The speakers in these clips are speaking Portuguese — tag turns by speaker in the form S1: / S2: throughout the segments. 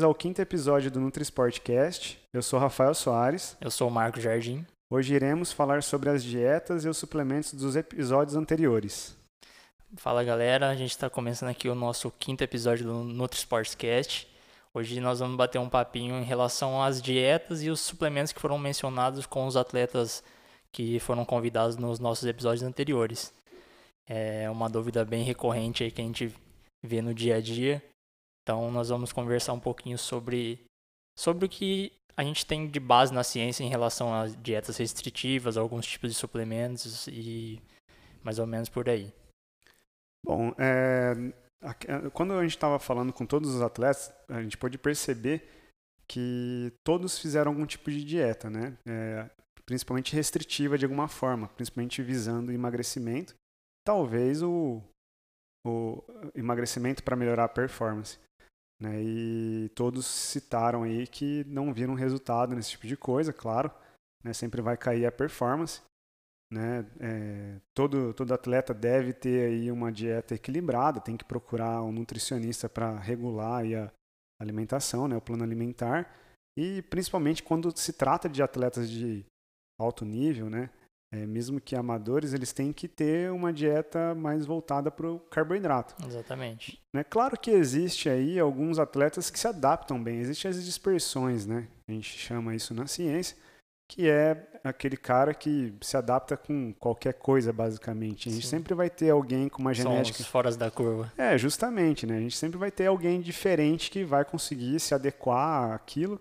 S1: bem-vindos ao quinto episódio do NutriSportcast. Eu sou Rafael Soares.
S2: Eu sou o Marco Jardim.
S1: Hoje iremos falar sobre as dietas e os suplementos dos episódios anteriores.
S2: Fala galera, a gente está começando aqui o nosso quinto episódio do NutriSportscast. Hoje nós vamos bater um papinho em relação às dietas e os suplementos que foram mencionados com os atletas que foram convidados nos nossos episódios anteriores. É uma dúvida bem recorrente aí que a gente vê no dia a dia. Então nós vamos conversar um pouquinho sobre sobre o que a gente tem de base na ciência em relação às dietas restritivas, alguns tipos de suplementos e mais ou menos por aí.
S1: Bom, é, quando a gente estava falando com todos os atletas, a gente pôde perceber que todos fizeram algum tipo de dieta, né? É, principalmente restritiva de alguma forma, principalmente visando emagrecimento, talvez o, o emagrecimento para melhorar a performance. Né? E todos citaram aí que não viram resultado nesse tipo de coisa, claro, né? sempre vai cair a performance. Né? É, todo, todo atleta deve ter aí uma dieta equilibrada, tem que procurar um nutricionista para regular a alimentação, né? o plano alimentar. E principalmente quando se trata de atletas de alto nível, né? É, mesmo que amadores, eles têm que ter uma dieta mais voltada para o carboidrato.
S2: Exatamente.
S1: Né? Claro que existe aí alguns atletas que se adaptam bem. Existem as dispersões, né? A gente chama isso na ciência, que é aquele cara que se adapta com qualquer coisa, basicamente. A gente Sim. sempre vai ter alguém com uma genética...
S2: São os fora da curva.
S1: É, justamente, né? A gente sempre vai ter alguém diferente que vai conseguir se adequar àquilo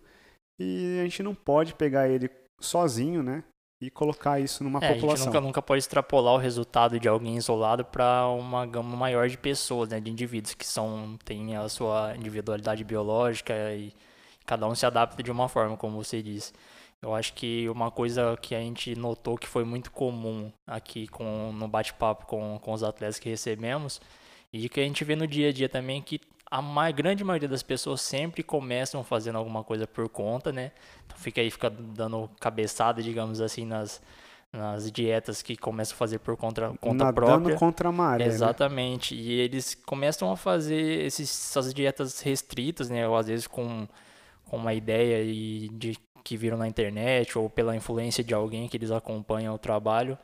S1: e a gente não pode pegar ele sozinho, né? E colocar isso numa
S2: é,
S1: população.
S2: A gente nunca, nunca pode extrapolar o resultado de alguém isolado para uma gama maior de pessoas, né, de indivíduos que são têm a sua individualidade biológica e cada um se adapta de uma forma, como você disse. Eu acho que uma coisa que a gente notou que foi muito comum aqui com, no bate-papo com, com os atletas que recebemos e que a gente vê no dia a dia também que a mais, grande maioria das pessoas sempre começam fazendo alguma coisa por conta, né? Então fica aí, fica dando cabeçada, digamos assim, nas, nas dietas que começam a fazer por conta, conta
S1: Nadando
S2: própria.
S1: contra a maré.
S2: Né? Exatamente. Né? E eles começam a fazer esses, essas dietas restritas, né? Ou às vezes com, com uma ideia e de que viram na internet ou pela influência de alguém que eles acompanham o trabalho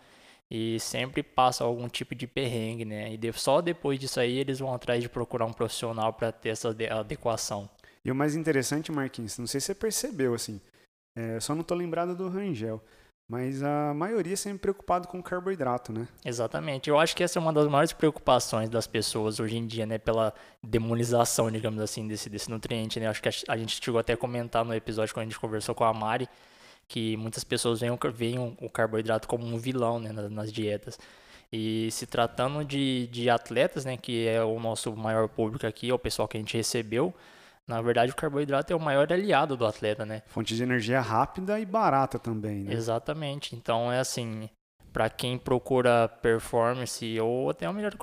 S2: e sempre passa algum tipo de perrengue, né? E só depois disso aí eles vão atrás de procurar um profissional para ter essa adequação.
S1: E o mais interessante, Marquinhos, não sei se você percebeu assim, é, só não tô lembrado do Rangel, mas a maioria é sempre preocupado com carboidrato, né?
S2: Exatamente. Eu acho que essa é uma das maiores preocupações das pessoas hoje em dia, né? Pela demonização, digamos assim, desse, desse nutriente, né? Acho que a, a gente chegou até a comentar no episódio quando a gente conversou com a Mari, que muitas pessoas veem, veem o carboidrato como um vilão né, nas, nas dietas. E se tratando de, de atletas, né, que é o nosso maior público aqui, é o pessoal que a gente recebeu, na verdade o carboidrato é o maior aliado do atleta, né?
S1: Fonte de energia rápida e barata também, né?
S2: Exatamente. Então é assim, para quem procura performance ou até uma melhor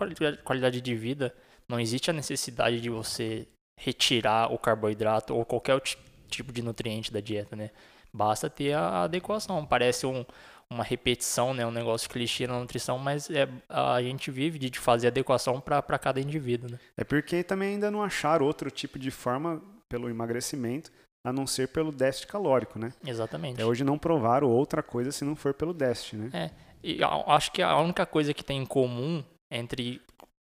S2: qualidade de vida, não existe a necessidade de você retirar o carboidrato ou qualquer tipo de nutriente da dieta, né? Basta ter a adequação. Parece um, uma repetição, né? um negócio clichê na nutrição, mas é, a gente vive de fazer adequação para cada indivíduo. Né?
S1: É porque também ainda não acharam outro tipo de forma pelo emagrecimento, a não ser pelo déficit calórico, né?
S2: Exatamente.
S1: Até hoje não provaram outra coisa se não for pelo déficit, né?
S2: É, e acho que a única coisa que tem em comum entre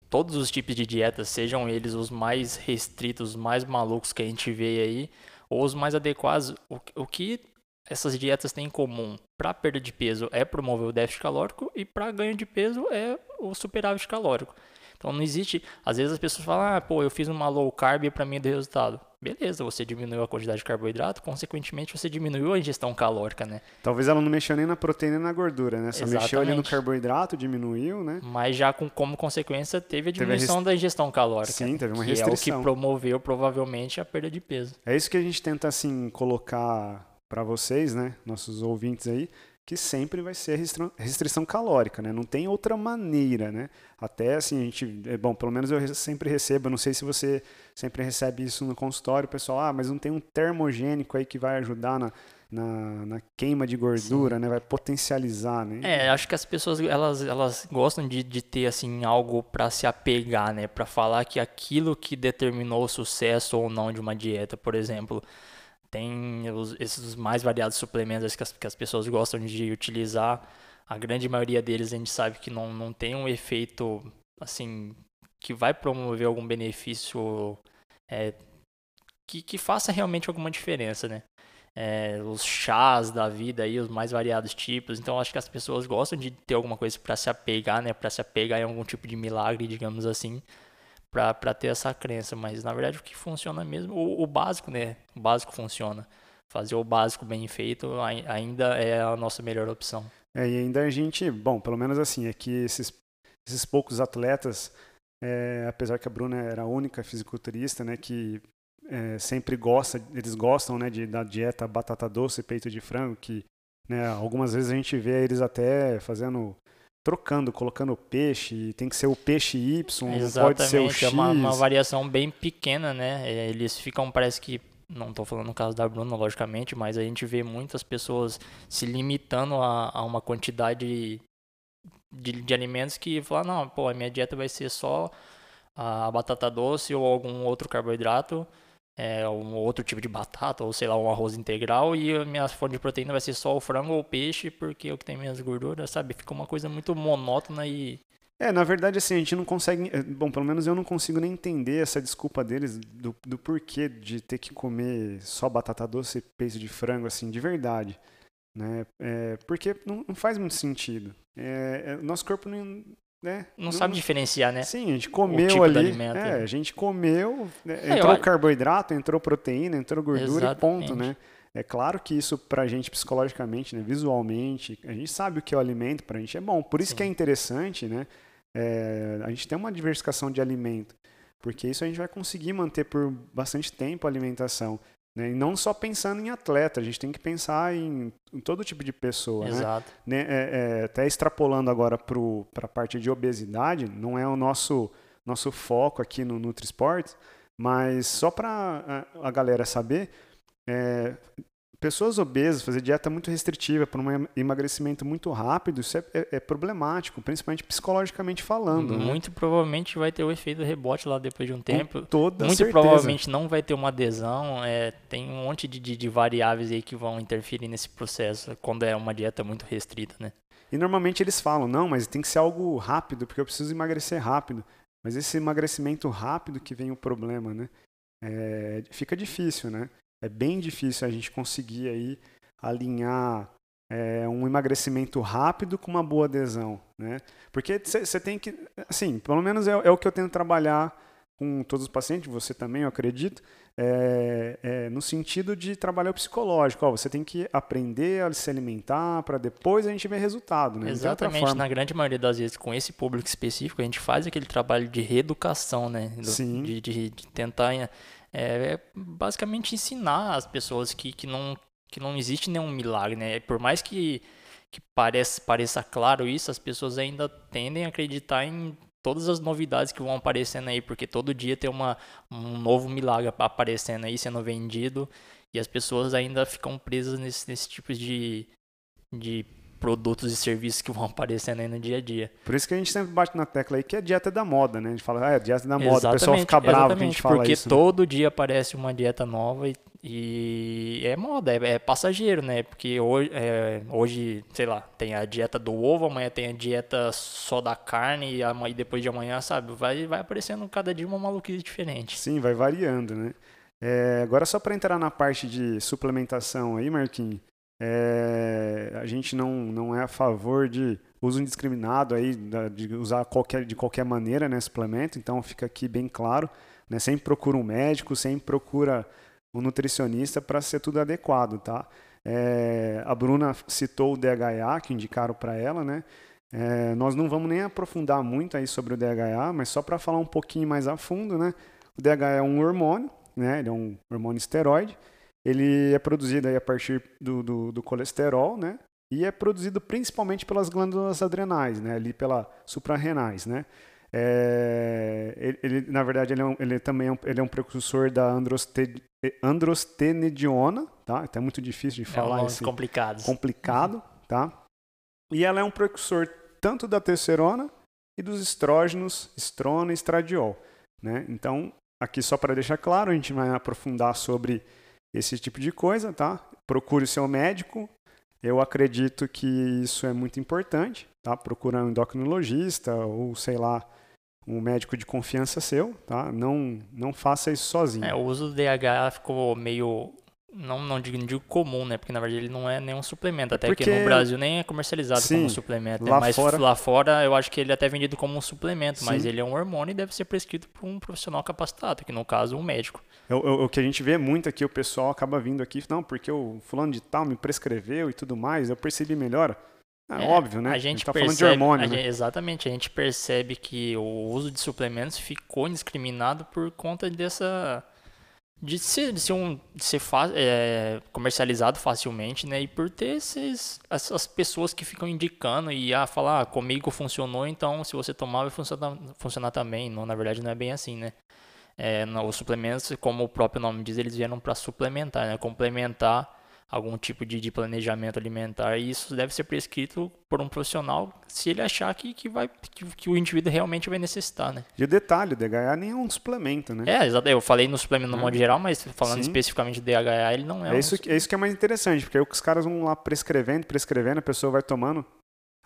S2: todos os tipos de dietas, sejam eles os mais restritos, os mais malucos que a gente vê aí, ou os mais adequados, o, o que essas dietas têm em comum para perda de peso é promover o déficit calórico e para ganho de peso é o superávit calórico. Então não existe, às vezes as pessoas falam: "Ah, pô, eu fiz uma low carb e para mim deu resultado". Beleza, você diminuiu a quantidade de carboidrato, consequentemente você diminuiu a ingestão calórica, né?
S1: Talvez ela não mexeu nem na proteína nem na gordura, né? Só Exatamente. mexeu ali no carboidrato, diminuiu, né?
S2: Mas já com, como consequência teve a diminuição teve a da ingestão calórica.
S1: Sim, teve uma
S2: restrição. Que é o que promoveu provavelmente a perda de peso.
S1: É isso que a gente tenta assim colocar para vocês, né, nossos ouvintes aí, que sempre vai ser restrição calórica, né? Não tem outra maneira, né? Até assim, a gente, é bom, pelo menos eu sempre recebo, não sei se você sempre recebe isso no consultório, pessoal, ah, mas não tem um termogênico aí que vai ajudar na na, na queima de gordura, Sim. né? Vai potencializar, né?
S2: É, acho que as pessoas elas, elas gostam de, de ter assim algo para se apegar, né? Para falar que aquilo que determinou o sucesso ou não de uma dieta, por exemplo, tem os, esses mais variados suplementos que as, que as pessoas gostam de utilizar. A grande maioria deles a gente sabe que não, não tem um efeito assim que vai promover algum benefício é, que, que faça realmente alguma diferença, né? É, os chás da vida aí, os mais variados tipos. Então acho que as pessoas gostam de ter alguma coisa para se apegar, né? Para se apegar em algum tipo de milagre, digamos assim, para ter essa crença. Mas na verdade o que funciona mesmo, o, o, básico, né? O básico funciona. Fazer o básico bem feito ainda é a nossa melhor opção.
S1: É, e ainda a gente, bom, pelo menos assim, é que esses, esses poucos atletas, é, apesar que a Bruna era a única fisiculturista, né, que é, sempre gosta, eles gostam, né, de, da dieta batata doce, peito de frango, que, né, algumas vezes a gente vê eles até fazendo trocando, colocando peixe, tem que ser o peixe Y, Exatamente, pode ser o X.
S2: É uma, uma variação bem pequena, né? É, eles ficam, parece que não estou falando no caso da Bruna, logicamente, mas a gente vê muitas pessoas se limitando a, a uma quantidade de, de, alimentos que falam, não, pô, a minha dieta vai ser só a batata doce ou algum outro carboidrato é, um outro tipo de batata, ou sei lá, um arroz integral, e a minha fonte de proteína vai ser só o frango ou o peixe, porque é o que tem menos gordura, sabe? Fica uma coisa muito monótona e.
S1: É, na verdade, assim, a gente não consegue. Eh, bom, pelo menos eu não consigo nem entender essa desculpa deles do, do porquê de ter que comer só batata doce e peixe de frango, assim, de verdade. Né? É, porque não, não faz muito sentido. É, é, nosso corpo não, né?
S2: Não, não, sabe diferenciar, né?
S1: Sim, a gente comeu tipo ali. É, né? a gente comeu, né? entrou eu... carboidrato, entrou proteína, entrou gordura Exatamente. e ponto, né? É claro que isso pra gente psicologicamente, né, visualmente, a gente sabe o que é o alimento, pra gente é bom. Por isso Sim. que é interessante, né? É, a gente tem uma diversificação de alimento, porque isso a gente vai conseguir manter por bastante tempo a alimentação. Né? E não só pensando em atleta, a gente tem que pensar em, em todo tipo de pessoa. Né?
S2: Exato.
S1: Né? É, é, até extrapolando agora para a parte de obesidade, não é o nosso, nosso foco aqui no NutriSports, mas só para a, a galera saber, é, pessoas obesas, fazer dieta muito restritiva para um emagrecimento muito rápido, isso é, é, é problemático, principalmente psicologicamente falando.
S2: Né? Muito
S1: né?
S2: provavelmente vai ter o efeito rebote lá depois de um tempo.
S1: Com toda
S2: muito
S1: certeza.
S2: provavelmente não vai ter uma adesão. É, tem um monte de, de, de, variáveis aí que vão interferir nesse processo quando é uma dieta muito restrita, né?
S1: E normalmente eles falam, não, mas tem que ser algo rápido, porque eu preciso emagrecer rápido. Mas esse emagrecimento rápido que vem o problema, né? É, fica difícil, né? É bem difícil a gente conseguir aí alinhar é, um emagrecimento rápido com uma boa adesão, né? Porque você tem que, assim, pelo menos é, é, o que eu tento trabalhar com todos os pacientes, você também, eu acredito, é, no sentido de trabalhar o psicológico. Ó, você tem que aprender a se alimentar para depois a gente ver resultado. Né?
S2: Exatamente. Na grande maioria das vezes, com esse público específico, a gente faz aquele trabalho de reeducação, né? Do,
S1: Sim.
S2: De, de, de tentar é, é basicamente ensinar as pessoas que, que, não, que não existe nenhum milagre, né? Por mais que, que pareça, pareça claro isso, as pessoas ainda tendem a acreditar em todas as novidades que vão aparecendo aí, porque todo dia tem uma, um novo milagre aparecendo aí, sendo vendido, e as pessoas ainda ficam presas nesse, nesse tipo de, de produtos e serviços que vão aparecendo aí no dia a dia.
S1: Por isso que a gente sempre bate na tecla aí que é dieta da moda, né? A gente fala, ah, é dieta da moda, exatamente, o pessoal fica bravo que a gente fala
S2: porque
S1: isso.
S2: Porque né? todo dia aparece uma dieta nova e, e é moda, é, é, passageiro, né? Porque hoje, é, hoje, sei lá, tem a dieta do ovo, amanhã tem a dieta só da carne e, amanhã, depois de amanhã, sabe? Vai, vai aparecendo cada dia uma maluquice diferente.
S1: Sim, vai variando, né? É, agora só para entrar na parte de suplementação aí, Marquinhos, é, a gente não, não é a favor de uso indiscriminado aí, de usar qualquer, de qualquer maneira né, suplemento, então fica aqui bem claro. Né, sempre procura um médico, sempre procura um nutricionista para ser tudo adequado, tá? É, a Bruna citou o DHA que indicaram para ela, né? É, nós não vamos nem aprofundar muito aí sobre o DHA, mas só para falar um pouquinho mais a fundo, né? O DHA é um hormônio, né? Ele é um hormônio esteroide ele é produzido a partir do, do, do, colesterol, né? E é produzido principalmente pelas glândulas adrenais, né? Ali pela suprarrenais, né? É, ele, ele, na verdade, ele, é um, ele também é um, ele é um precursor da androste, androstenediona, tá? Então é muito difícil de falar.
S2: É um esse complicado.
S1: Complicado, tá? E ela é um precursor tanto da testosterona e dos estrógenos, estrona e estradiol, né? Então, aqui só para deixar claro, a gente vai aprofundar sobre esse tipo de coisa, tá? Procure o seu médico. Eu acredito que isso é muito importante, tá? Procura um endocrinologista ou sei lá, um médico de confiança seu, tá? Não, não faça isso sozinho.
S2: É, o uso do DHA ficou meio não, não digo, não digo comum, né? Porque na verdade ele não é nenhum suplemento. Até Porque... que no Brasil nem é comercializado Sim, como suplemento. Né? Lá mas fora... lá fora eu acho que ele é até vendido como um suplemento, Sim. mas ele é um hormônio e deve ser prescrito por um profissional capacitado, que no caso um médico.
S1: O, o, o que a gente vê muito aqui, o pessoal acaba vindo aqui, não, porque o fulano de tal me prescreveu e tudo mais, eu percebi melhor. É, é, óbvio, né?
S2: A gente, a tá percebe, falando de hormônio, né? gente, Exatamente, a gente percebe que o uso de suplementos ficou indiscriminado por conta dessa de ser, de ser, um, de ser é, comercializado facilmente, né? E por ter esses, essas pessoas que ficam indicando e a ah, falar, ah, comigo funcionou, então se você tomar vai funcionar, funcionar também. Não, na verdade não é bem assim, né? É, os suplementos, como o próprio nome diz, eles vieram para suplementar, né? Complementar algum tipo de, de, planejamento alimentar e isso deve ser prescrito por um profissional se ele achar que, que, vai, que, que o indivíduo realmente vai necessitar, né?
S1: E o detalhe, o DHA nem é um suplemento, né?
S2: É, exato. Eu falei no suplemento no é. modo geral, mas falando Sim. especificamente do DHA, ele não é,
S1: é um... Isso, é isso que é mais interessante, porque aí os caras vão lá prescrevendo, prescrevendo, a pessoa vai tomando,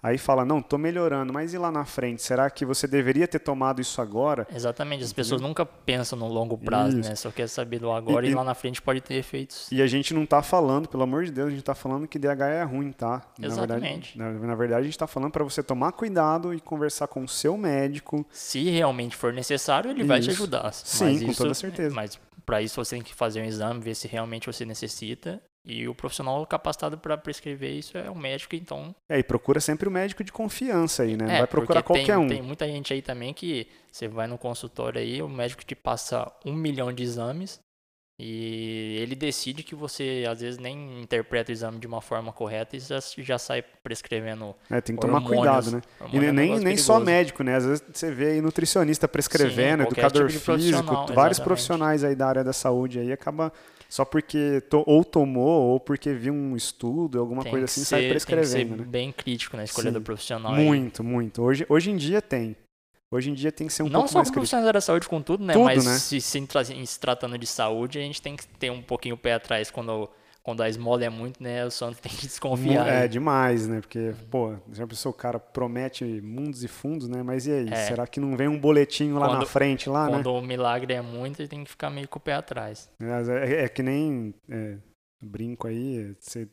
S1: Aí fala, não, tô melhorando, mas e lá na frente? Será que você deveria ter tomado isso agora?
S2: Exatamente, as pessoas nunca pensam no longo prazo, isso. né? Só quer saber do agora e, e, lá na frente pode ter efeitos.
S1: E a gente não tá falando, pelo amor de Deus, a gente tá falando que DH é ruim, tá?
S2: Exatamente.
S1: Na verdade, na, na verdade a gente tá falando para você tomar cuidado e conversar com o seu médico.
S2: Se realmente for necessário, ele isso. vai te ajudar.
S1: Sim,
S2: mas
S1: com
S2: isso,
S1: toda certeza.
S2: Mas para isso você tem que fazer um exame, ver se realmente você necessita e o profissional capacitado para prescrever isso é o médico, então.
S1: É, e procura sempre o médico de confiança aí, né? Não é, vai procurar qualquer
S2: tem,
S1: um.
S2: Tem muita gente aí também que você vai no consultório aí, o médico te passa um milhão de exames e ele decide que você às vezes nem interpreta o exame de uma forma correta e já, já sai prescrevendo.
S1: É, tem que tomar cuidado, né? E é nem, nem só médico, né? Às vezes você vê aí nutricionista prescrevendo, Sim, educador tipo físico, vários profissionais aí da área da saúde aí acaba só porque to, ou tomou ou porque viu um estudo, alguma
S2: tem
S1: coisa assim,
S2: ser,
S1: sai prescrevendo.
S2: Tem que ser
S1: né?
S2: bem crítico na escolha Sim, do profissional.
S1: Muito, aí. muito. Hoje, hoje em dia tem. Hoje em dia tem que ser um
S2: Não
S1: pouco mais.
S2: Não só profissionais da saúde com tudo, né? Tudo, Mas né? Se, se, se tratando de saúde, a gente tem que ter um pouquinho o pé atrás quando quando a esmola é muito, né, o santo tem que desconfiar.
S1: É, né? demais, né? Porque, pô, já pensou, o cara promete mundos e fundos, né? Mas e aí? É. Será que não vem um boletinho lá quando, na frente, lá,
S2: quando
S1: né?
S2: Quando o milagre é muito, ele tem que ficar meio com o pé atrás.
S1: É, é, é que nem, é, brinco aí, você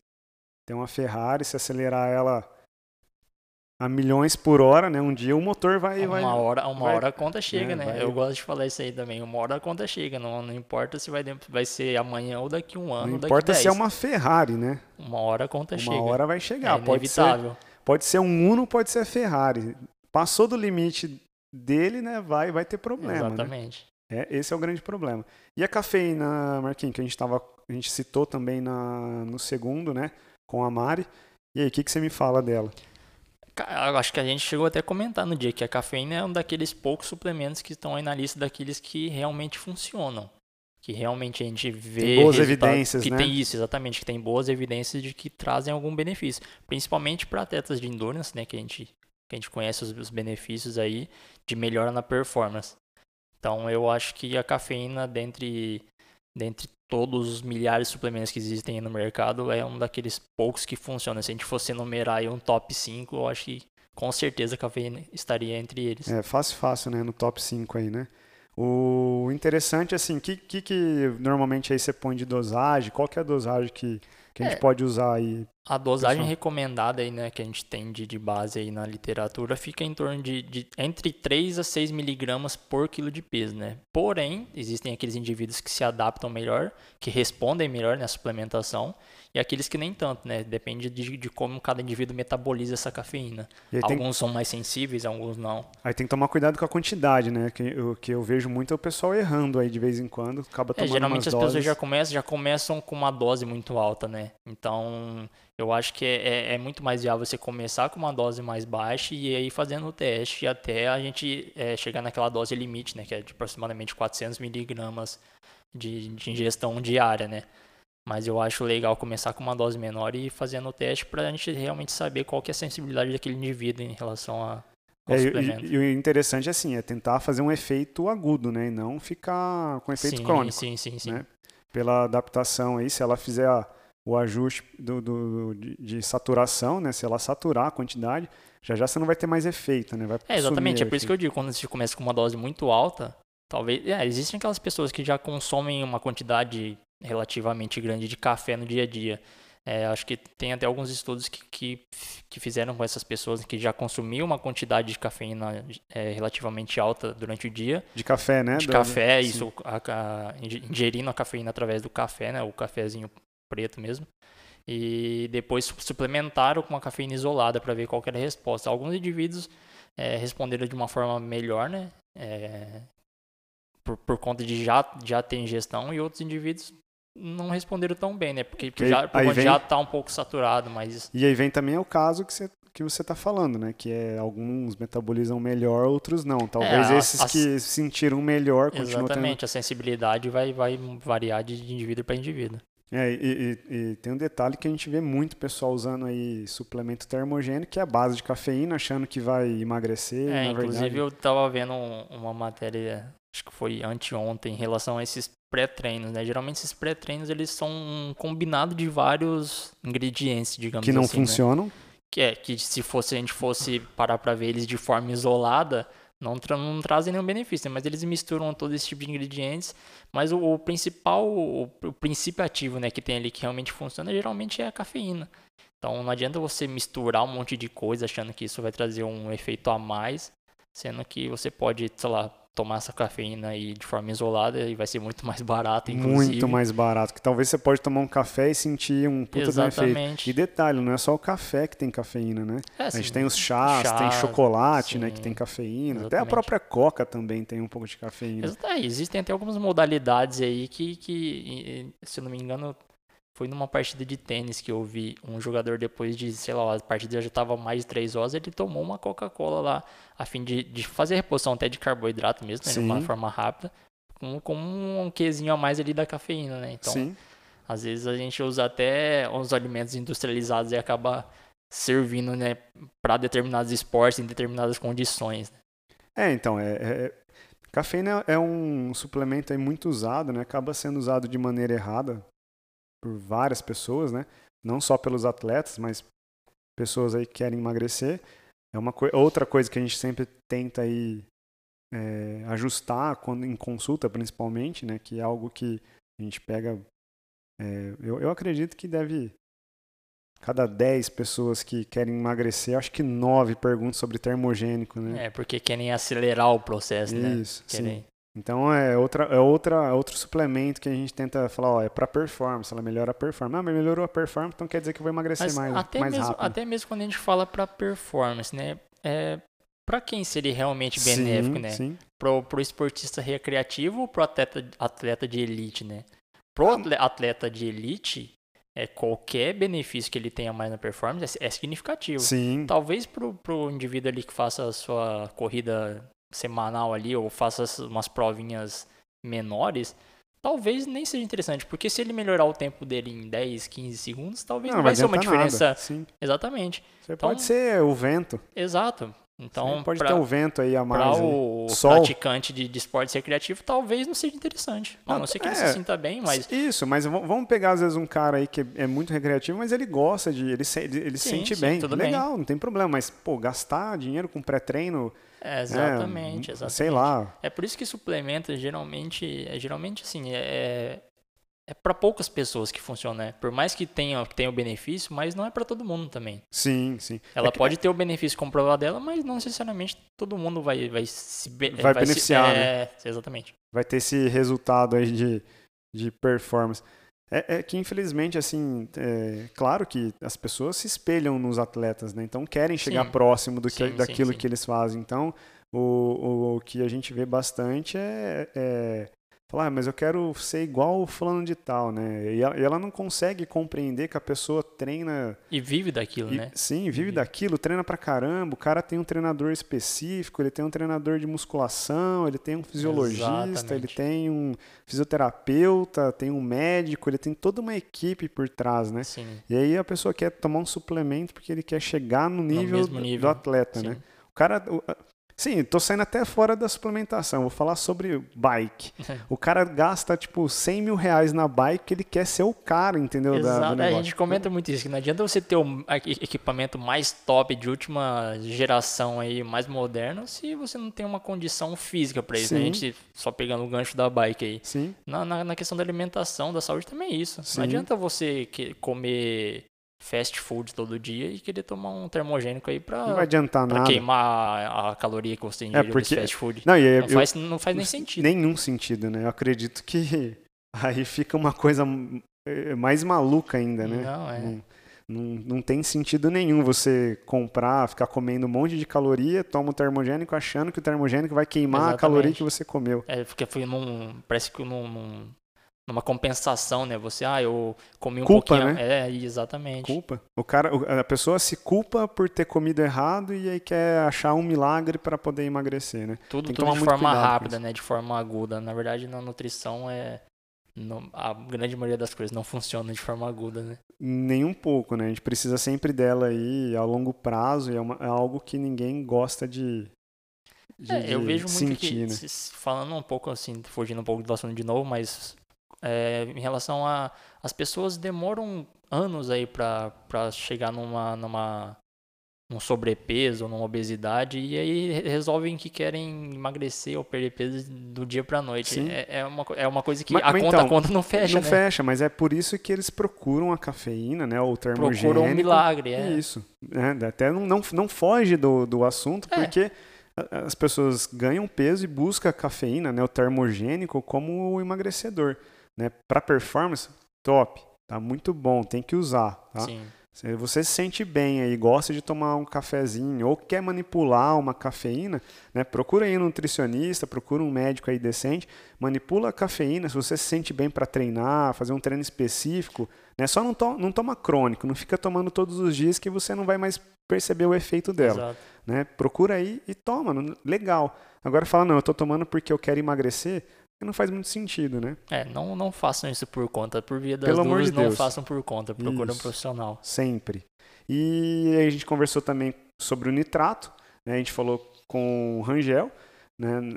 S1: tem uma Ferrari, se acelerar ela a milhões por hora, né? Um dia o motor vai.
S2: Uma
S1: vai,
S2: hora, uma
S1: vai,
S2: hora a conta chega, é, né? Vai, Eu gosto de falar isso aí também. Uma hora a conta chega. Não, não importa se vai, vai ser amanhã ou daqui um ano.
S1: Não importa se é uma Ferrari, né?
S2: Uma hora a conta
S1: uma
S2: chega.
S1: Uma hora vai chegar. É pode ser, pode ser um Uno, pode ser a Ferrari. Passou do limite dele, né? Vai, vai ter problema.
S2: Né? Exatamente.
S1: Né? É, esse é o grande problema. E a cafeína, Marquinhos, que a gente, tava, a gente citou também na, no segundo, né? Com a Mari. E aí, o que, que você me fala dela?
S2: Acho que a gente chegou até a comentar no dia que a cafeína é um daqueles poucos suplementos que estão aí na lista daqueles que realmente funcionam. Que realmente a gente vê.
S1: Tem boas evidências,
S2: que
S1: né?
S2: tem isso, exatamente, que tem boas evidências de que trazem algum benefício. Principalmente para atletas de endurance, né? Que a gente, que a gente conhece os, os benefícios aí de melhora na performance. Então eu acho que a cafeína, dentre, dentre todos os milhares de suplementos que existem no mercado, é um daqueles poucos que funciona. Se a gente fosse enumerar aí um top 5, eu acho que com certeza a cafeína estaria entre eles.
S1: É, fácil, fácil, né? No top 5 aí, né? O interessante, assim, o que, que, que normalmente aí você põe de dosagem? Qual que é a dosagem que, que a gente é, pode usar aí?
S2: A dosagem pessoal? recomendada aí, né, que a gente tem de, de base aí na literatura fica em torno de, de entre 3 a 6 miligramas por quilo de peso, né? Porém, existem aqueles indivíduos que se adaptam melhor, que respondem melhor na suplementação e aqueles que nem tanto, né? Depende de, de como cada indivíduo metaboliza essa cafeína. Alguns são mais sensíveis, alguns não.
S1: Aí tem que tomar cuidado com a quantidade, né? Que o que eu vejo muito é o pessoal errando aí de vez em quando, acaba é, tomando é,
S2: Geralmente as
S1: doses...
S2: pessoas já começam, já começam com uma dose muito alta, né? Então, Eu acho que é, é, é, muito mais viável você começar com uma dose mais baixa e aí fazendo o teste até a gente é, chegar naquela dose limite, né? Que é de aproximadamente 400 miligramas de, de ingestão diária, né? Mas eu acho legal começar com uma dose menor e fazendo o teste para a gente realmente saber qual que é a sensibilidade daquele indivíduo em relação a, ao
S1: é,
S2: suplemento.
S1: E, e, o interessante é assim, é tentar fazer um efeito agudo, né? E não ficar com efeito
S2: sim,
S1: crônico.
S2: Sim, sim, sim.
S1: Né? Pela adaptação aí, se ela fizer a, o ajuste do, do de, de, saturação, né? Se ela saturar a quantidade, já já você não vai ter mais efeito, né? Vai
S2: é, exatamente. É por isso que eu digo, quando você começa com uma dose muito alta, talvez... É, existem aquelas pessoas que já consomem uma quantidade relativamente grande de café no dia a dia. É, acho que tem até alguns estudos que, que, que, fizeram com essas pessoas que já consumiam uma quantidade de cafeína é, relativamente alta durante o dia.
S1: De café, né?
S2: De do, café, isso, a, a, ingerindo a cafeína através do café, né? O cafezinho preto mesmo. E depois suplementaram com uma cafeína isolada para ver qual era a resposta. Alguns indivíduos é, responderam de uma forma melhor, né? É, por, por conta de já, já ter ingestão, e outros indivíduos não responderam tão bem, né? Porque, porque já, por vem... já tá um pouco saturado, mas...
S1: E aí vem também o caso que você que você está falando, né? Que é alguns metabolizam melhor, outros não. Talvez é, esses a, que sentiram melhor
S2: continuem Exatamente, tendo... a sensibilidade vai, vai variar de indivíduo para indivíduo.
S1: É, e, e, e, tem um detalhe que a gente vê muito pessoal usando aí suplemento termogênico, que é a base de cafeína, achando que vai emagrecer.
S2: É, inclusive verdade... eu estava vendo uma matéria acho que foi anteontem, em relação a esses pré-treinos, né? Geralmente esses pré-treinos eles são um combinado de vários ingredientes, digamos
S1: assim. Que não
S2: assim,
S1: funcionam? Né?
S2: Que é, que se fosse, a gente fosse parar para ver eles de forma isolada, não, tra não trazem nenhum benefício, né? mas eles misturam todo esse tipo de ingredientes. Mas o, o principal, o, o, princípio ativo né, que tem ali que realmente funciona, geralmente é a cafeína. Então não adianta você misturar um monte de coisa achando que isso vai trazer um efeito a mais, sendo que você pode, sei lá, tomar essa cafeína aí de forma isolada e vai ser muito mais barato, inclusive.
S1: Muito mais barato, que talvez você pode tomar um café e sentir um puta
S2: Exatamente.
S1: efeito. E detalhe, não é só o café que tem cafeína, né? É, a gente tem os chás, chá, tem chocolate, sim, né, que tem cafeína. Exatamente. Até a própria coca também tem um pouco de cafeína.
S2: É, existem até algumas modalidades aí que, que se não me engano, foi numa partida de tênis que eu vi um jogador depois de, sei lá, a partida já estava mais de 3 horas, ele tomou uma Coca-Cola lá, a fim de, de fazer reposição até de carboidrato mesmo, né, de uma forma rápida, com, com um quesinho a mais ali da cafeína, né? Então, Sim. às vezes a gente usa até os alimentos industrializados e acaba servindo, né, para determinados esportes em determinadas condições. Né?
S1: É, então, é, é, cafeína é um suplemento aí muito usado, né? Acaba sendo usado de maneira errada por várias pessoas, né? Não só pelos atletas, mas pessoas aí que querem emagrecer. É uma co outra coisa que a gente sempre tenta aí é, ajustar quando em consulta, principalmente, né? Que é algo que a gente pega. É, eu, eu acredito que deve cada 10 pessoas que querem emagrecer, acho que 9 perguntam sobre termogênico, né?
S2: É, porque querem acelerar o processo,
S1: Isso,
S2: né?
S1: Isso, sim. Então é outra é outra é outro suplemento que a gente tenta falar, ó, é para performance, ela melhora a performance. Ah, mas melhorou a performance, então quer dizer que eu vou emagrecer mas mais,
S2: até
S1: mais
S2: mesmo,
S1: rápido.
S2: Até mesmo quando a gente fala para performance, né? É, para quem seria realmente benéfico,
S1: sim,
S2: né?
S1: Sim.
S2: Pro, pro esportista recreativo ou pro atleta, atleta de elite, né? Pro atleta de elite, é, qualquer benefício que ele tenha mais na performance é, é significativo.
S1: Sim.
S2: Talvez pro, pro indivíduo ali que faça a sua corrida semanal ali ou faça umas provinhas menores, talvez nem seja interessante, porque se ele melhorar o tempo dele em 10, 15 segundos, talvez não, não vai ser uma diferença. Exatamente.
S1: Você então, pode ser o vento.
S2: Exato. Então,
S1: Sim, pode pra, ter um vento aí a mais.
S2: Para o Sol. praticante de, de esporte recreativo, talvez não seja interessante. Não, não sei que é, ele se sinta bem, mas.
S1: Isso, mas vamos pegar às vezes um cara aí que é muito recreativo, mas ele gosta de. Ele, se, ele sim, sente sim, bem. Legal, bem. não tem problema. Mas, pô, gastar dinheiro com pré-treino
S2: é, exatamente, é, exatamente.
S1: Sei lá.
S2: É por isso que suplemento geralmente, é, geralmente assim, é, é para poucas pessoas que funciona, né? Por mais que tenha, que tenha o benefício, mas não é para todo mundo também.
S1: Sim, sim.
S2: Ela é pode ter o benefício comprovado dela, mas não necessariamente todo mundo vai, vai se
S1: vai, vai beneficiar,
S2: se,
S1: né?
S2: É, exatamente.
S1: Vai ter esse resultado aí de, de performance. É, é, que infelizmente, assim, é, claro que as pessoas se espelham nos atletas, né? Então querem chegar sim. próximo do que, sim, daquilo sim, que eles fazem. Então, o, o, o, que a gente vê bastante é, é Falar, ah, mas eu quero ser igual o fulano de tal, né? E ela, não consegue compreender que a pessoa treina.
S2: E vive daquilo,
S1: e,
S2: né?
S1: Sim, vive daquilo, treina pra caramba. O cara tem um treinador específico, ele tem um treinador de musculação, ele tem um fisiologista,
S2: Exatamente.
S1: ele tem um fisioterapeuta, tem um médico, ele tem toda uma equipe por trás, né?
S2: Sim.
S1: E aí a pessoa quer tomar um suplemento porque ele quer chegar no nível, do-
S2: nível,
S1: do atleta,
S2: sim.
S1: né? O cara. o- sim, tô saindo até fora da suplementação. Vou falar sobre bike. O cara gasta, tipo, 100 mil reais na bike, ele quer ser o cara, entendeu? Da,
S2: Exato, é, a gente comenta muito isso, que não adianta você ter equi- equipamento mais top de última geração aí, mais moderno, se você não tem uma condição física para isso. né? A gente só pegando o gancho da bike aí.
S1: Sim,
S2: Na, na, na questão da alimentação, da saúde também é isso.
S1: Sim.
S2: Não adianta você que- comer fast food todo dia e querer tomar um termogênico aí
S1: não
S2: pra,
S1: vai adiantar nada.
S2: queimar a, a caloria que você ingeriu
S1: porque-
S2: desse fast food.
S1: Não,
S2: Não
S1: eu-
S2: faz, não faz nem sentido.
S1: nenhum sentido, né? Eu acredito que aí fica uma coisa eh, mais maluca ainda, né?
S2: Não, é.
S1: Não, não, não tem sentido nenhum você comprar, ficar comendo um monte de caloria, toma o termogênico achando que o termogênico vai queimar a
S2: Exatamente.
S1: caloria que você comeu.
S2: É, porque foi num. Parece que num, num- numa compensação, né? Você, ah, eu comi um
S1: Culpa,
S2: pouquinho.
S1: né?
S2: É, exatamente.
S1: Culpa. O cara, a pessoa se culpa por ter comido errado e aí quer achar um milagre para poder emagrecer, né?
S2: Tudo,
S1: Tem que
S2: tudo
S1: tomar
S2: de forma rápida, né? De forma aguda. Na verdade, na nutrição é. não- a grande maioria das coisas não funciona de forma aguda, né?
S1: Nem um pouco, né? A gente precisa sempre dela aí a longo prazo e é, uma- é algo que ninguém gosta de, de,
S2: É, eu vejo muito
S1: sentir,
S2: que,
S1: né?
S2: falando um pouco assim, fugindo um pouco do assunto de novo, mas é, em relação a. As pessoas demoram anos aí pra chegar numa, numa. num sobrepeso, numa obesidade, e aí re- resolvem que querem emagrecer ou perder peso do dia pra noite. É, é, uma, é uma coisa que
S1: Mas-
S2: a,
S1: mas
S2: conta,
S1: então,
S2: a conta não fecha,
S1: não
S2: né?
S1: fecha, mas é por isso que eles procuram a cafeína, né? Ou o termogênico.
S2: Procuram um milagre, é.
S1: Isso. né? Até não, não, não foge do, do assunto,
S2: É.
S1: porque as pessoas ganham peso e buscam a cafeína, né? O termogênico como o emagrecedor. Né? Para performance, top. Tá muito bom, tem que usar. Tá?
S2: Sim.
S1: Se você se sente bem aí, gosta de tomar um cafezinho ou quer manipular uma cafeína, né, procura aí um nutricionista, procura um médico aí decente, manipula a cafeína, se você se sente bem para treinar, fazer um treino específico, né, só não, to não toma crônico, não fica tomando todos os dias que você não vai mais perceber o efeito dela.
S2: Exato.
S1: Né? Procura aí e toma, legal. Agora fala, não, eu tô tomando porque eu quero emagrecer, não faz muito sentido, né?
S2: É, não, não façam isso por conta. Por via das
S1: Pelo amor de
S2: não
S1: Deus.
S2: façam por conta. Procura um profissional.
S1: Sempre. E a gente conversou também sobre o nitrato, né? A gente falou com o Rangel, né?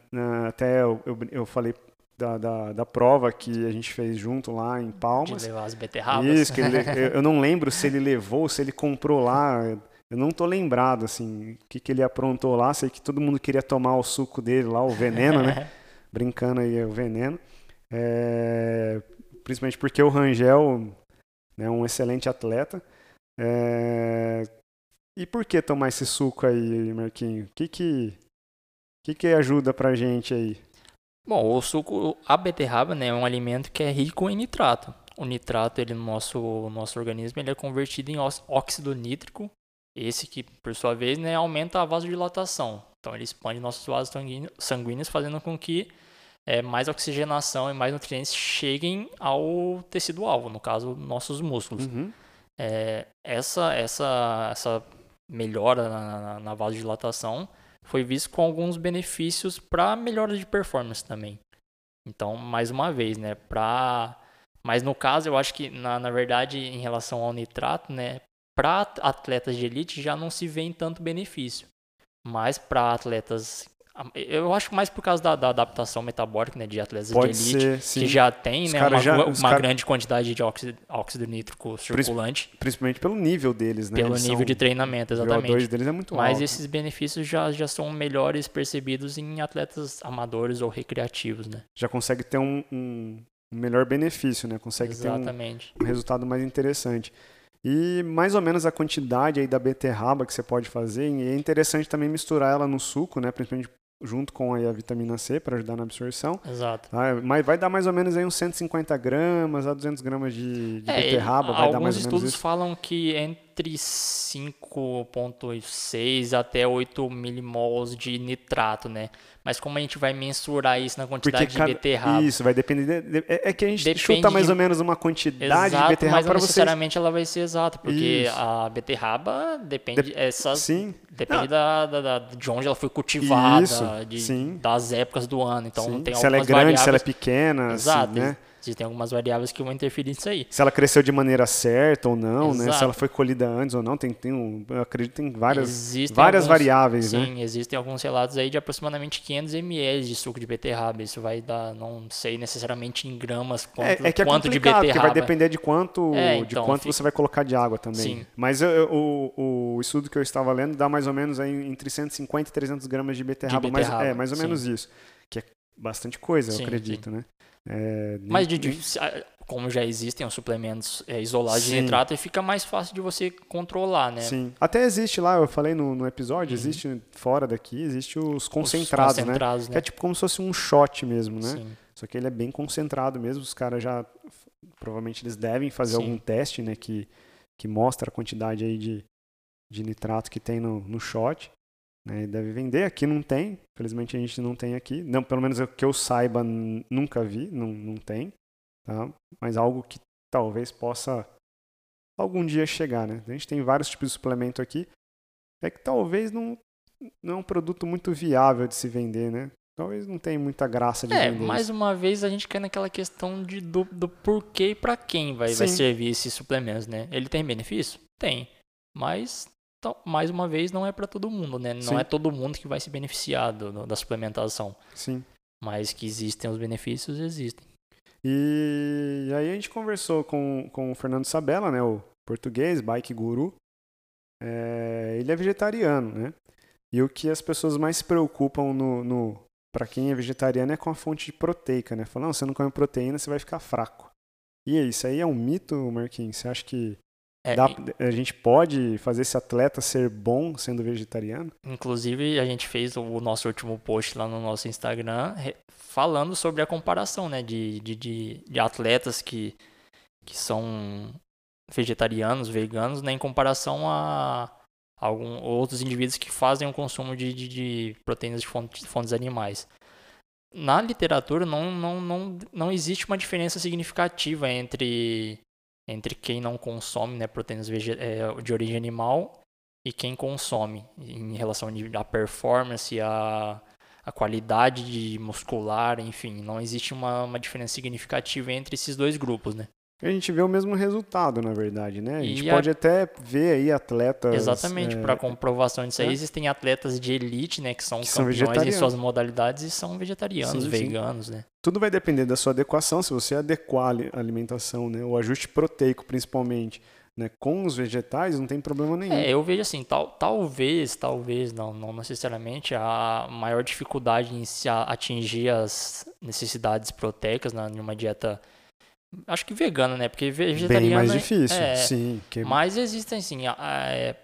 S1: Até eu, eu, eu falei da, da, da prova que a gente fez junto lá em
S2: De
S1: Palmas.
S2: levar as beterrabas.
S1: Isso, que ele, eu eu não lembro se ele levou, se ele comprou lá. Eu não tô lembrado, assim, o que, que ele aprontou lá. Sei que todo mundo queria tomar o suco dele lá, o veneno, né? Brincando aí, é o veneno. É, principalmente porque o Rangel né, é um excelente atleta. É, e por que tomar esse suco aí, Marquinho? O que que, que que ajuda pra gente aí?
S2: Bom, o suco, a beterraba, né, é um alimento que é rico em nitrato. O nitrato, ele no nosso, nosso organismo, ele é convertido em óxido nítrico. Esse que, por sua vez, né, aumenta a vasodilatação. Então, ele expande nossos vasos sanguíneos, fazendo com que é, mais oxigenação e mais nutrientes cheguem ao tecido-alvo, no caso, nossos músculos.
S1: Uhum.
S2: É, essa, essa, essa melhora na, na, na vasodilatação foi visto com alguns benefícios para melhora de performance também. Então, mais uma vez, né, para mas no caso, eu acho que na, na verdade, em relação ao nitrato, né, para atletas de elite já não se vê tanto benefício. Mas para atletas eu acho mais por causa da, da adaptação metabólica, né, de atletas
S1: Pode
S2: de elite
S1: ser,
S2: que já tem,
S1: Os
S2: né, uma,
S1: já-
S2: uma
S1: cara-
S2: grande quantidade de óxido, óxido nítrico circulante
S1: Principalmente pelo nível deles, né?
S2: pelo
S1: Eles
S2: nível de treinamento,
S1: O VO2
S2: exatamente.
S1: deles é muito
S2: Mas
S1: alto.
S2: esses benefícios já, já são melhores percebidos em atletas amadores ou recreativos, né?
S1: Já consegue ter um, um- melhor benefício, né? Consegue ter um,
S2: Exatamente.
S1: um resultado mais interessante. E mais ou menos a quantidade aí da beterraba que você pode fazer, e é interessante também misturar ela no suco, né? Principalmente junto com a vitamina C para ajudar na absorção.
S2: Exato.
S1: Tá? Mas vai dar mais ou menos aí uns 150 gramas a 200 gramas de, de
S2: É,
S1: beterraba, vai dar mais
S2: alguns
S1: ou menos
S2: estudos
S1: isso.
S2: falam que en- entre 5,6 até 8 milimols de nitrato, né? Mas como a gente vai mensurar isso na quantidade
S1: Porque
S2: de beterraba?
S1: Isso, vai depender. de- de- é, é que a gente
S2: Depende
S1: chuta mais
S2: de-
S1: ou menos uma quantidade
S2: Exato,
S1: de beterraba
S2: mas não
S1: para vocês.
S2: necessariamente ela vai ser exata, porque
S1: Isso.
S2: a beterraba depende, essas,
S1: Sim.
S2: depende da, da- de onde ela foi cultivada,
S1: Isso,
S2: de- das épocas do ano. Então
S1: Sim.
S2: tem
S1: se ela é grande, se ela é
S2: variáveis-
S1: pequena, assim,
S2: Exato,
S1: né?
S2: Existem algumas variáveis que vão interferir nisso aí.
S1: Se ela cresceu de maneira certa ou não, né? Se
S2: Exato.
S1: ela foi colhida antes ou não, tem, tem um, eu acredito que tem várias,
S2: Existem
S1: várias
S2: alguns-
S1: variáveis, né?
S2: Sim, existem alguns relatos aí de aproximadamente 500 ml de suco de beterraba. Isso vai dar, não sei necessariamente em gramas quanto,
S1: É, é que é
S2: quanto de
S1: complicado, porque
S2: beterraba.
S1: vai depender de quanto,
S2: É,
S1: de
S2: então,
S1: quanto
S2: fica-
S1: você vai colocar de água também.
S2: Sim.
S1: Mas eu- eu- o, o estudo que eu estava lendo dá mais ou menos aí entre 150 e 300 gramas de beterraba. mais-
S2: beterraba,
S1: é, mais ou
S2: sim.
S1: menos isso. Que é bastante coisa,
S2: Sim,
S1: eu acredito, né? É, nem-
S2: Mas de- de- como já existem os suplementos é, isolados de
S1: Sim.
S2: nitrato, fica mais fácil de você controlar, né?
S1: Sim. Até existe lá, eu falei no, no episódio,
S2: Uhum.
S1: existe fora daqui, existe os
S2: Os
S1: concentrados, né?
S2: concentrados,
S1: Que é tipo como se fosse um shot mesmo, né?
S2: Sim.
S1: Só que ele é bem concentrado mesmo. Os caras já. Provavelmente eles devem fazer
S2: Sim.
S1: algum teste, né? Que, que mostra a quantidade aí de, de nitrato que tem no, no shot. Né, e deve vender. Aqui não tem. Felizmente a gente não tem aqui. Não, pelo menos eu- que eu saiba, nunca vi. Não, não tem. Tá? Mas algo que talvez possa algum dia chegar, né? A gente tem vários tipos de suplemento aqui. É que talvez não, não é um produto muito viável de se vender, né? Talvez não tenha muita graça de
S2: É,
S1: vender.
S2: mais
S1: isso.
S2: uma vez a gente cai naquela questão de, do, do porquê e pra quem vai, vai servir esses suplementos, né? Ele tem benefício? Tem. Mas, tal- mais uma vez, não é pra todo mundo, né? Não
S1: Sim.
S2: é todo mundo que vai se beneficiar do- da suplementação.
S1: Sim.
S2: Mas que existem os benefícios, existem.
S1: E aí a gente conversou com, com o Fernando Sabella, né? O português, bike guru. É, ele é vegetariano, né? E o que as pessoas mais se preocupam no, no para quem é vegetariano é com a fonte de proteica, né? Falam, não, você não come proteína, você vai ficar fraco. E aí, isso aí é um mito, Marquinhos? Você acha que
S2: É,
S1: dá- a gente pode fazer esse atleta ser bom sendo vegetariano?
S2: Inclusive, a gente fez o nosso último post lá no nosso Instagram falando sobre a comparação, né? De, de, de, de atletas que, que são vegetarianos, veganos, né, em comparação a algum, outros indivíduos que fazem o consumo de, de, de proteínas de fontes, fontes animais. Na literatura não, não, não, não existe uma diferença significativa entre, entre quem não consome né, proteínas eh, de origem animal e quem consome, em relação à performance, à, à qualidade de muscular, enfim, não existe uma, uma diferença significativa entre esses dois grupos, né?
S1: A gente vê o mesmo resultado, na verdade, né? A gente
S2: E a-
S1: pode até ver aí atletas.
S2: Exatamente,
S1: é,
S2: para comprovação disso aí,
S1: é.
S2: existem atletas de elite, né, que são
S1: Que são
S2: campeões em
S1: vegetarianos.
S2: suas modalidades e são vegetarianos,
S1: Sim, sim.
S2: veganos, né?
S1: Tudo vai depender da sua adequação, se você adequar a ali- a alimentação, né? O ajuste proteico, principalmente, né? Com os vegetais, não tem problema nenhum.
S2: É, eu vejo assim, tal, talvez, talvez, não, não necessariamente, a maior dificuldade em se a- atingir as necessidades proteicas na, numa dieta, acho que vegana, né? Porque
S1: Bem
S2: vegetariana...
S1: mais difícil,
S2: é,
S1: sim. Que...
S2: Mas existem, a- é,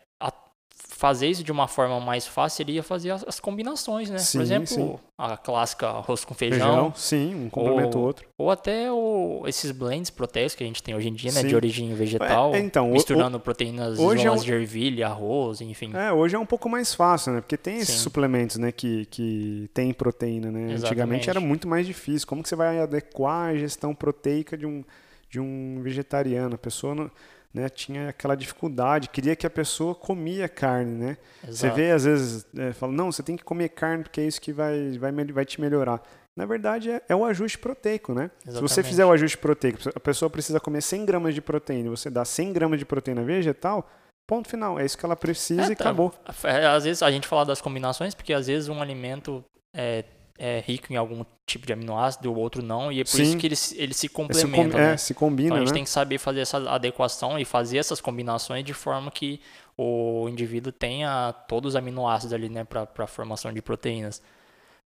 S2: fazer isso de uma forma mais fácil seria fazer as, as combinações, né?
S1: Sim,
S2: Por exemplo,
S1: sim.
S2: a clássica arroz com
S1: feijão,
S2: feijão,
S1: sim, um complementa o
S2: ou-
S1: outro.
S2: ou até o, esses blends proteicos que a gente tem hoje em dia, né?
S1: Sim.
S2: De origem vegetal,
S1: É, então, o-
S2: misturando proteínas
S1: hoje é um-
S2: de ervilha, arroz, enfim.
S1: É, hoje é um pouco mais fácil, né? Porque tem esses suplementos, né, que, que tem proteína, né? Antigamente
S2: Exatamente.
S1: era muito mais difícil. Como que você vai adequar a gestão proteica de um, de um vegetariano? A pessoa não, né, tinha aquela dificuldade, queria que a pessoa comia carne, né? Você
S2: Exato.
S1: vê, às vezes, é, fala, não, você tem que comer carne porque é isso que vai, vai, vai te melhorar. Na verdade, é, é o ajuste proteico, né? Se você
S2: Exatamente.
S1: fizer o ajuste proteico, a pessoa precisa comer 100 gramas de proteína e você dá 100 gramas de proteína vegetal, ponto final. É isso que ela precisa
S2: É,
S1: e
S2: tá.
S1: acabou.
S2: É, Às vezes a gente fala das combinações, porque às vezes um alimento é, é rico em algum tipo de aminoácido, o outro não, e é por
S1: Sim.
S2: isso que eles, eles se
S1: É, se, com-
S2: complementam,
S1: é,
S2: né?
S1: se combina,
S2: Então a gente
S1: né?
S2: tem que saber fazer essa adequação e fazer essas combinações de forma que o indivíduo tenha todos os aminoácidos ali, né, para a formação de proteínas.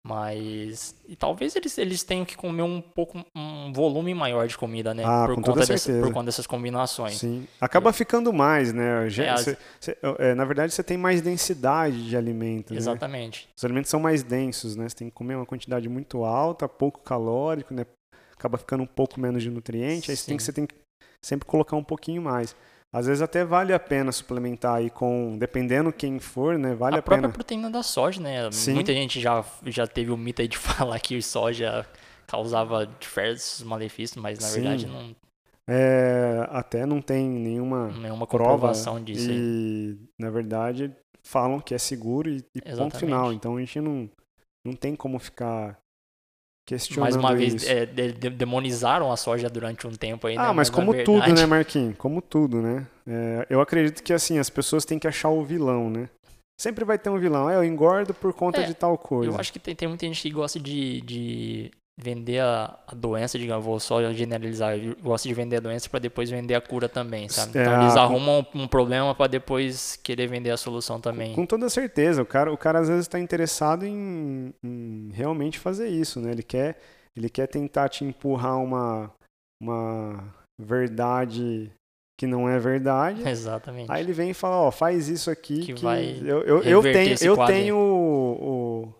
S2: Mas e talvez eles, eles tenham que comer um pouco um volume maior de comida, né,
S1: Ah,
S2: por
S1: com
S2: conta dessa, por conta dessas combinações.
S1: Sim. Acaba ficando mais, né?
S2: É,
S1: cê- cê- é, na verdade, você tem mais densidade de alimentos. Né?
S2: Exatamente.
S1: Os alimentos são mais densos, né? Você tem que comer uma quantidade muito alta, pouco calórico, né? Acaba ficando um pouco menos de nutriente. Aí você tem que,
S2: Sim.
S1: você tem que sempre colocar um pouquinho mais. Às vezes até vale a pena suplementar aí com, dependendo quem for, né? Vale a,
S2: a própria
S1: pena.
S2: proteína da soja, né?
S1: Sim.
S2: Muita gente já, já teve o mito aí de falar que soja causava diversos malefícios, mas na
S1: Sim.
S2: verdade não
S1: É, até não tem nenhuma
S2: nenhuma
S1: prova
S2: comprovação disso. aí.
S1: e, na verdade, falam que é seguro e, e ponto final. Então a gente não, não tem como ficar
S2: Mais uma vez, é, de- de- demonizaram a soja durante um tempo aí, né?
S1: Ah, mas
S2: na
S1: como tudo, né, Marquinhos? Como tudo, né? É, eu acredito que, assim, as pessoas têm que achar o vilão, né? Sempre vai ter um vilão. É, eu engordo por conta
S2: É,
S1: de tal coisa.
S2: Eu acho que tem, tem muita gente que gosta de, de vender a, a doença, digamos, vou só generalizar, gosta de vender a doença para depois vender a cura também, sabe?
S1: É,
S2: Então eles
S1: com-
S2: arrumam um problema para depois querer vender a solução também.
S1: Com toda certeza. O cara, o cara às vezes está interessado em, em realmente fazer isso, né? Ele quer, ele quer tentar te empurrar uma, uma verdade que não é verdade.
S2: Exatamente.
S1: Aí ele vem e fala, ó, faz isso aqui
S2: Que
S1: que,
S2: vai
S1: eu, eu, eu tenho, eu tenho o, o-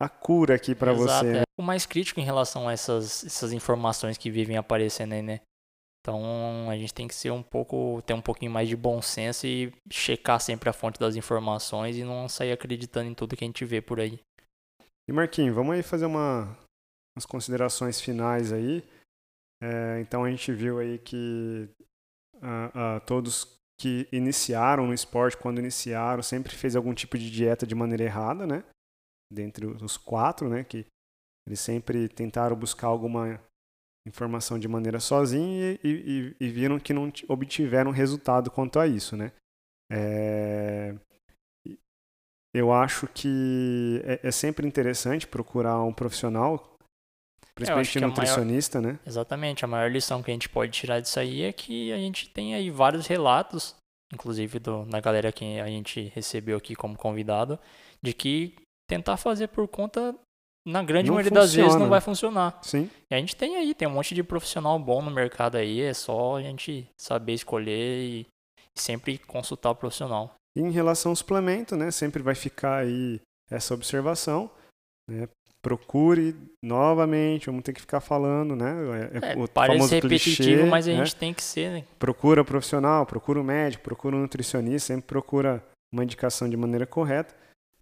S1: a cura aqui para você.
S2: é. O mais crítico em relação a essas, essas informações que vivem aparecendo aí, né? Então a gente tem que ser um pouco, ter um pouquinho mais de bom senso e checar sempre a fonte das informações e não sair acreditando em tudo que a gente vê por aí.
S1: E Marquinhos, vamos aí fazer uma, umas considerações finais aí. É, então a gente viu aí que ah, ah, todos que iniciaram no esporte, quando iniciaram, sempre fez algum tipo de dieta de maneira errada, né? Dentre os quatro, né? Que eles sempre tentaram buscar alguma informação de maneira sozinho e, e- e viram que não obtiveram resultado quanto a isso, né? É, eu acho que é, é sempre interessante procurar um profissional, principalmente
S2: que a maior-
S1: nutricionista, né?
S2: Exatamente, a maior lição que a gente pode tirar disso aí é que a gente tem aí vários relatos, inclusive do, da galera que a gente recebeu aqui como convidado, de que tentar fazer por conta, na grande
S1: Não
S2: maioria das vezes,
S1: funciona.
S2: não vai funcionar.
S1: Sim.
S2: E a gente tem aí, tem um monte de profissional bom no mercado aí, é só a gente saber escolher e sempre consultar o profissional.
S1: E em relação ao suplemento, né, sempre vai ficar aí essa observação, né? Procure novamente, vamos ter que ficar falando, né? É,
S2: É,
S1: o
S2: parece repetitivo,
S1: clichê,
S2: mas a
S1: né?
S2: gente tem que ser, né?
S1: Procura profissional, procura um médico, procura um nutricionista, sempre procura uma indicação de maneira correta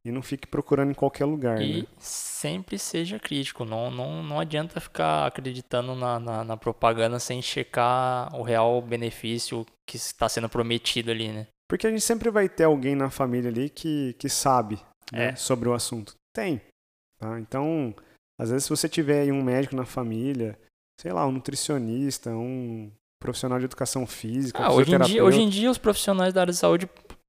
S1: e não fique procurando em qualquer lugar,
S2: E
S1: né?
S2: sempre seja crítico. Não, não, não adianta ficar acreditando na, na, na propaganda sem checar o real benefício que está sendo prometido ali, né?
S1: Porque a gente sempre vai ter alguém na família ali que, que sabe né,
S2: É.
S1: sobre o assunto. Tem. Tá? Então, às vezes, se você tiver aí um médico na família, sei lá, um nutricionista, um profissional de educação física,
S2: Ah, hoje, em dia, hoje em dia os profissionais da área de saúde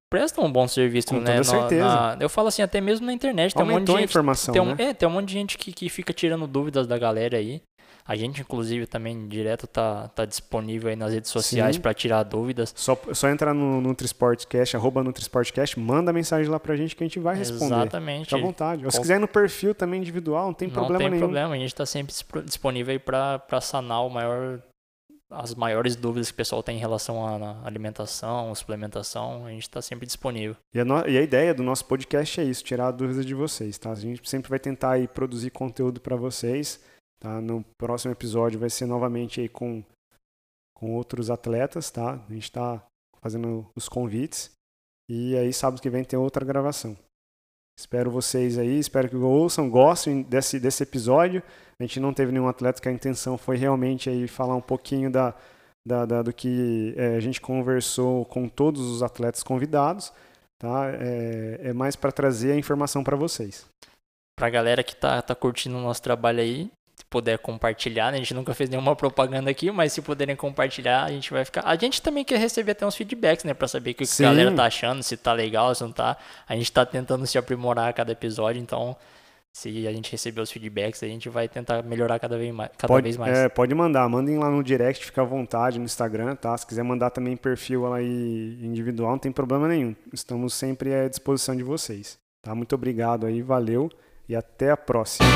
S2: prestam um bom serviço,
S1: Com
S2: né?
S1: toda
S2: Na-
S1: certeza.
S2: na- eu falo assim, até mesmo na internet, tem um monte de
S1: a
S2: gente
S1: informação,
S2: Tem um,
S1: né?
S2: É, tem um monte de gente que, que fica tirando dúvidas da galera aí. A gente, inclusive, também direto tá, tá disponível aí nas redes sociais para tirar dúvidas.
S1: Só, só entrar no NutriSportcast, arroba NutriSportcast, manda mensagem lá pra gente que a gente vai responder.
S2: Exatamente.
S1: Fica à vontade. Ou se quiser ir no perfil também individual, não tem
S2: Não
S1: problema
S2: tem
S1: nenhum.
S2: problema, a gente está sempre dispo- disponível aí para sanar o maior, as maiores dúvidas que o pessoal tem em relação à alimentação, suplementação, a gente está sempre disponível.
S1: E a, no- e a ideia do nosso podcast é isso, tirar dúvidas de vocês, tá? A gente sempre vai tentar aí produzir conteúdo para vocês, tá? No próximo episódio vai ser novamente aí com, com outros atletas, tá? A gente está fazendo os convites e aí sábado que vem tem outra gravação. Espero vocês aí, espero que ouçam, gostem desse, desse episódio. A gente não teve nenhum atleta que a intenção foi realmente aí falar um pouquinho da, da, da- do que eh, a gente conversou com todos os atletas convidados tá? É, é mais para trazer a informação para vocês.
S2: Pra galera que tá, tá curtindo o nosso trabalho aí, se puder compartilhar, né? A gente nunca fez nenhuma propaganda aqui, mas se puderem compartilhar, a gente vai ficar. A gente também quer receber até uns feedbacks, né? Pra saber o que
S1: Sim.
S2: a galera tá achando, se tá legal, se não tá. A gente tá tentando se aprimorar a cada episódio, então. Se a gente receber os feedbacks, a gente vai tentar melhorar cada vez mais. Cada
S1: Pode,
S2: vez mais.
S1: é, pode mandar, mandem lá no direct, fica à vontade no Instagram, tá? Se quiser mandar também perfil aí individual, não tem problema nenhum. Estamos sempre à disposição de vocês, tá? Muito obrigado aí, valeu e até a próxima.